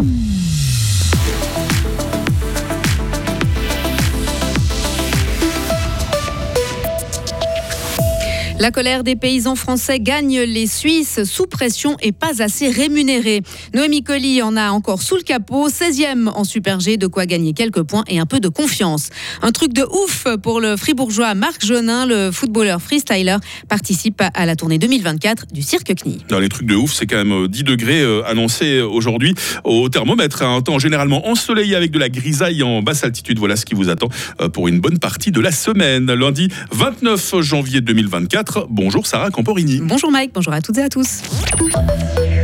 Mm. La colère des paysans français gagne les Suisses sous pression et pas assez rémunérés. Noémie Colli en a encore sous le capot, 16e en Super G, de quoi gagner quelques points et un peu de confiance. Un truc de ouf pour le fribourgeois Marc Jonin, le footballeur freestyler, participe à la tournée 2024 du Cirque CNI. Les trucs de ouf, c'est quand même 10 euh, degrés euh, annoncés aujourd'hui au thermomètre. Un temps généralement ensoleillé avec de la grisaille en basse altitude. Voilà ce qui vous attend euh, pour une bonne partie de la semaine. Lundi 29 janvier 2024. Bonjour Sarah Camporini. Bonjour Mike, bonjour à toutes et à tous.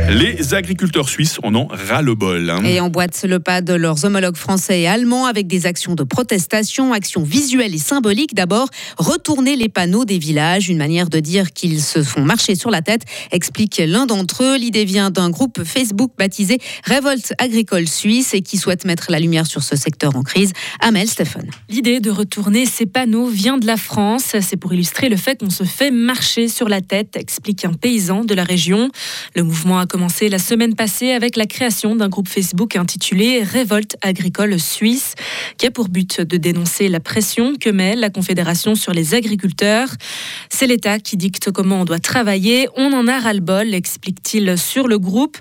Les agriculteurs suisses en ont ras-le-bol. Hein. Et emboîtent le pas de leurs homologues français et allemands avec des actions de protestation, actions visuelles et symboliques. D'abord, retourner les panneaux des villages, une manière de dire qu'ils se font marcher sur la tête, explique l'un d'entre eux. L'idée vient d'un groupe Facebook baptisé Révolte agricole suisse et qui souhaite mettre la lumière sur ce secteur en crise. Amel Stéphane. L'idée de retourner ces panneaux vient de la France. C'est pour illustrer le fait qu'on se fait marcher sur la tête, explique un paysan de la région. Le mouvement a commencé la semaine passée avec la création d'un groupe Facebook intitulé Révolte agricole suisse, qui a pour but de dénoncer la pression que met la Confédération sur les agriculteurs. C'est l'État qui dicte comment on doit travailler. On en a ras-le-bol, explique-t-il sur le groupe.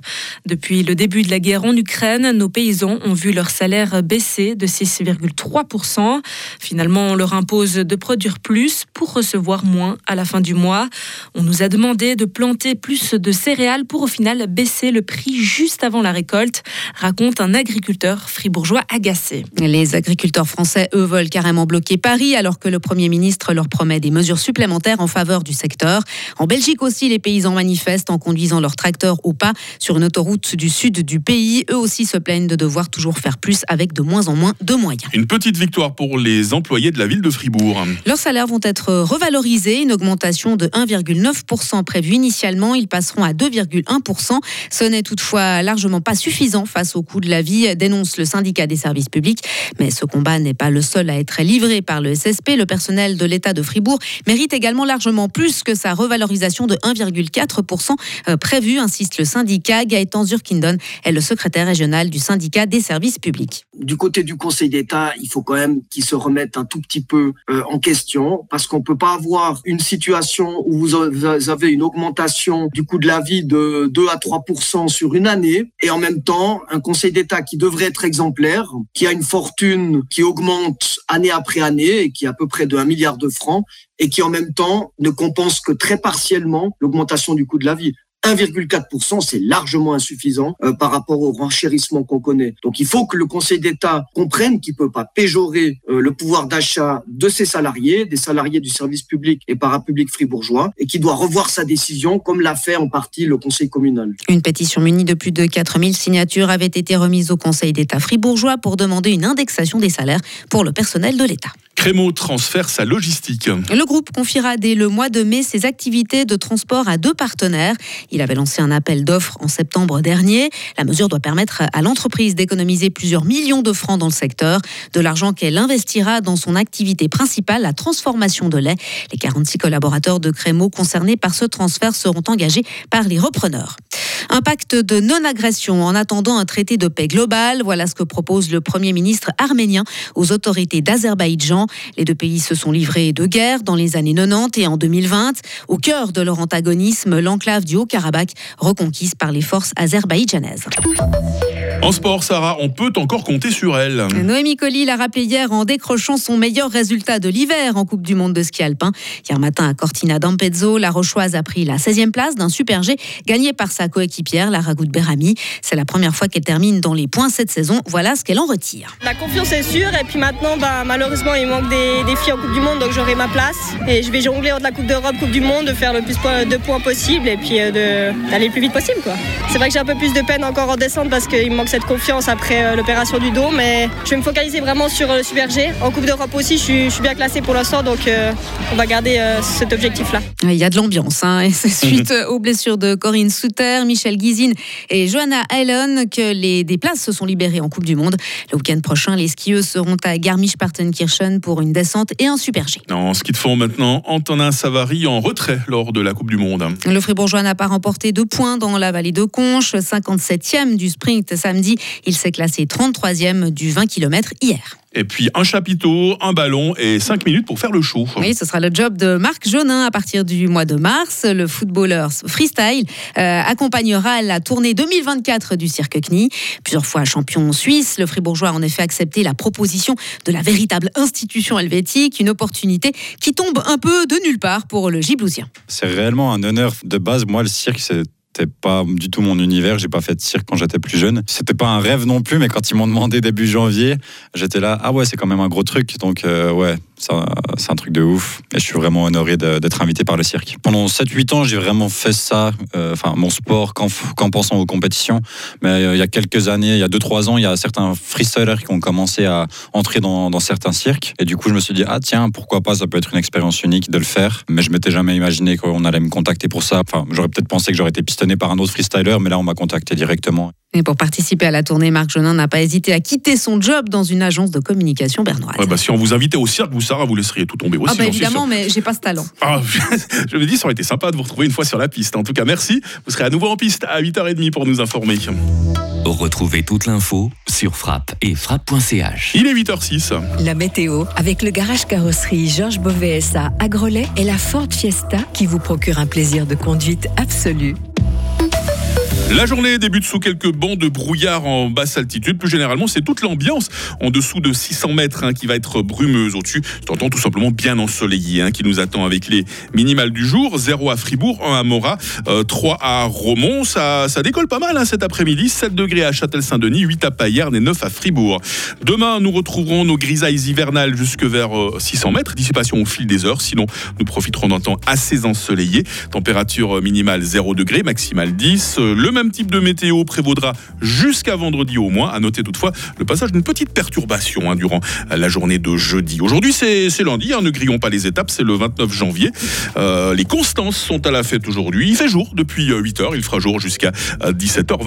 Depuis le début de la guerre en Ukraine, nos paysans ont vu leur salaire baisser de 6,3%. Finalement, on leur impose de produire plus pour recevoir moins à la fin du mois. On nous a demandé de planter plus de céréales pour au final baisser le prix juste avant la récolte, raconte un agriculteur fribourgeois agacé. Les agriculteurs français, eux, veulent carrément bloquer Paris alors que le Premier ministre leur promet des mesures supplémentaires en faveur du secteur. En Belgique aussi, les paysans manifestent en conduisant leurs tracteurs au pas sur une autoroute du sud du pays. Eux aussi se plaignent de devoir toujours faire plus avec de moins en moins de moyens. Une petite victoire pour les employés de la ville de Fribourg. Leurs salaires vont être revalorisés, une augmentation de 1,9% prévue initialement. Ils passeront à 2,1%. Ce n'est toutefois largement pas suffisant face au coût de la vie, dénonce le syndicat des services publics. Mais ce combat n'est pas le seul à être livré par le SSP. Le personnel de l'État de Fribourg mérite également largement plus que sa revalorisation de 1,4% euh, prévue, insiste le syndicat. Gaëtan Zurkindon est le secrétaire régional du syndicat des services publics. Du côté du Conseil d'État, il faut quand même qu'il se remette un tout petit peu euh, en question parce qu'on ne peut pas avoir une situation où vous avez une augmentation du coût de la vie de 2 à 3 sur une année et en même temps un Conseil d'État qui devrait être exemplaire, qui a une fortune qui augmente année après année et qui est à peu près de 1 milliard de francs et qui en même temps ne compense que très partiellement l'augmentation du coût de la vie. 1,4%, c'est largement insuffisant euh, par rapport au renchérissement qu'on connaît. Donc il faut que le Conseil d'État comprenne qu'il peut pas péjorer euh, le pouvoir d'achat de ses salariés, des salariés du service public et parapublic fribourgeois, et qu'il doit revoir sa décision comme l'a fait en partie le Conseil communal. Une pétition munie de plus de 4000 signatures avait été remise au Conseil d'État fribourgeois pour demander une indexation des salaires pour le personnel de l'État. Crémo transfère sa logistique. Le groupe confiera dès le mois de mai ses activités de transport à deux partenaires. Il avait lancé un appel d'offres en septembre dernier. La mesure doit permettre à l'entreprise d'économiser plusieurs millions de francs dans le secteur, de l'argent qu'elle investira dans son activité principale, la transformation de lait. Les 46 collaborateurs de Crémo concernés par ce transfert seront engagés par les repreneurs. Un pacte de non-agression en attendant un traité de paix global, voilà ce que propose le Premier ministre arménien aux autorités d'Azerbaïdjan. Les deux pays se sont livrés de guerre dans les années 90 et en 2020. Au cœur de leur antagonisme, l'enclave du Haut-Karabakh reconquise par les forces azerbaïdjanaises. En sport, Sarah, on peut encore compter sur elle. Noémie Colli l'a rappelé hier en décrochant son meilleur résultat de l'hiver en Coupe du Monde de ski alpin. Hier matin à Cortina d'Ampezzo, la Rochoise a pris la 16e place d'un Super G gagné par sa coéquipière, la Ragout Berami. C'est la première fois qu'elle termine dans les points cette saison. Voilà ce qu'elle en retire. La confiance est sûre et puis maintenant, bah, malheureusement, il manque des, filles en Coupe du Monde, donc j'aurai ma place. Et je vais jongler entre la Coupe d'Europe, Coupe du Monde, de faire le plus de points possible et puis euh, d'aller le plus vite possible. C'est vrai que j'ai un peu plus de peine encore en descente parce qu'il me manque cette confiance après euh, l'opération du dos, mais je vais me focaliser vraiment sur le Super G. En Coupe d'Europe aussi, je suis, bien classé pour l'instant, donc euh, on va garder euh, cet objectif-là. Il y a de l'ambiance, hein, et c'est suite aux blessures de Corinne Souter, Michel Guizine et Johanna Allen que les, des places se sont libérées en Coupe du Monde. Le week-end prochain, les skieuses seront à Garmisch-Partenkirchen pour une descente et un Super G. En ski de fond maintenant, Antonin Savary en retrait lors de la Coupe du Monde. Le Fribourgeois n'a pas remporté de points dans la vallée de Conches, 57e du sprint samedi samedi. Il s'est classé 33e du 20 km hier. Et puis un chapiteau, un ballon et 5 minutes pour faire le show. Oui, ce sera le job de Marc Jonin à partir du mois de mars. Le footballeur freestyle euh, accompagnera la tournée 2024 du Cirque CNI. Plusieurs fois champion suisse, le Fribourgeois a en effet accepté la proposition de la véritable institution helvétique, une opportunité qui tombe un peu de nulle part pour le Giblousien. C'est réellement un honneur de base. Moi, le cirque, c'est c'était pas du tout mon univers. J'ai pas fait de cirque quand j'étais plus jeune. C'était pas un rêve non plus, mais quand ils m'ont demandé début janvier, j'étais là. Ah ouais, c'est quand même un gros truc. Donc euh, ouais, c'est un truc de ouf. Et je suis vraiment honoré d'être invité par le cirque. Pendant 7-8 ans, j'ai vraiment fait ça, euh, enfin mon sport, qu'en pensant aux compétitions. Mais euh, il y a quelques années, il y a 2-3 ans, il y a certains freestylers qui ont commencé à entrer dans, dans, certains cirques. Et du coup, je me suis dit, ah tiens, pourquoi pas, ça peut être une expérience unique de le faire. Mais je m'étais jamais imaginé qu'on allait me contacter pour ça. Enfin, j'aurais peut-être pensé que j'aurais été pistonné par un autre freestyler, mais là, on m'a contacté directement. Et pour participer à la tournée, Marc Jonin n'a pas hésité à quitter son job dans une agence de communication bernoise. Ouais, bah, si on vous invitait au cirque, vous, Sarah, vous laisseriez tout tomber aussi. Ah bah évidemment, mais j'ai pas ce talent. Ah, je me dis, ça aurait été sympa de vous retrouver une fois sur la piste. En tout cas, merci. Vous serez à nouveau en piste à 8h30 pour nous informer. Retrouvez toute l'info sur frappe et frappe.ch. Il est 8h06. La météo avec le garage carrosserie Georges Beauvais à Grelais et la Ford Fiesta qui vous procure un plaisir de conduite absolu. La journée débute sous quelques bancs de brouillard en basse altitude. Plus généralement, c'est toute l'ambiance en dessous de 600 mètres hein, qui va être brumeuse. Au-dessus, c'est tout simplement bien ensoleillé hein, qui nous attend avec les minimales du jour. 0 à Fribourg, 1 à Morat, 3 euh, à Romont. Ça, décolle pas mal hein, cet après-midi. 7 degrés à Châtel-Saint-Denis, 8 à Payerne et 9 à Fribourg. Demain, nous retrouverons nos grisailles hivernales jusque vers 600 euh, mètres. Dissipation au fil des heures. Sinon, nous profiterons d'un temps assez ensoleillé. Température minimale 0 degrés, maximale 10. Le même type de météo prévaudra jusqu'à vendredi au moins. À noter toutefois le passage d'une petite perturbation hein, durant la journée de jeudi. Aujourd'hui, c'est lundi, hein, ne grillons pas les étapes, c'est le 29 janvier. Euh, les constances sont à la fête aujourd'hui. Il fait jour depuis 8h, il fera jour jusqu'à 17h.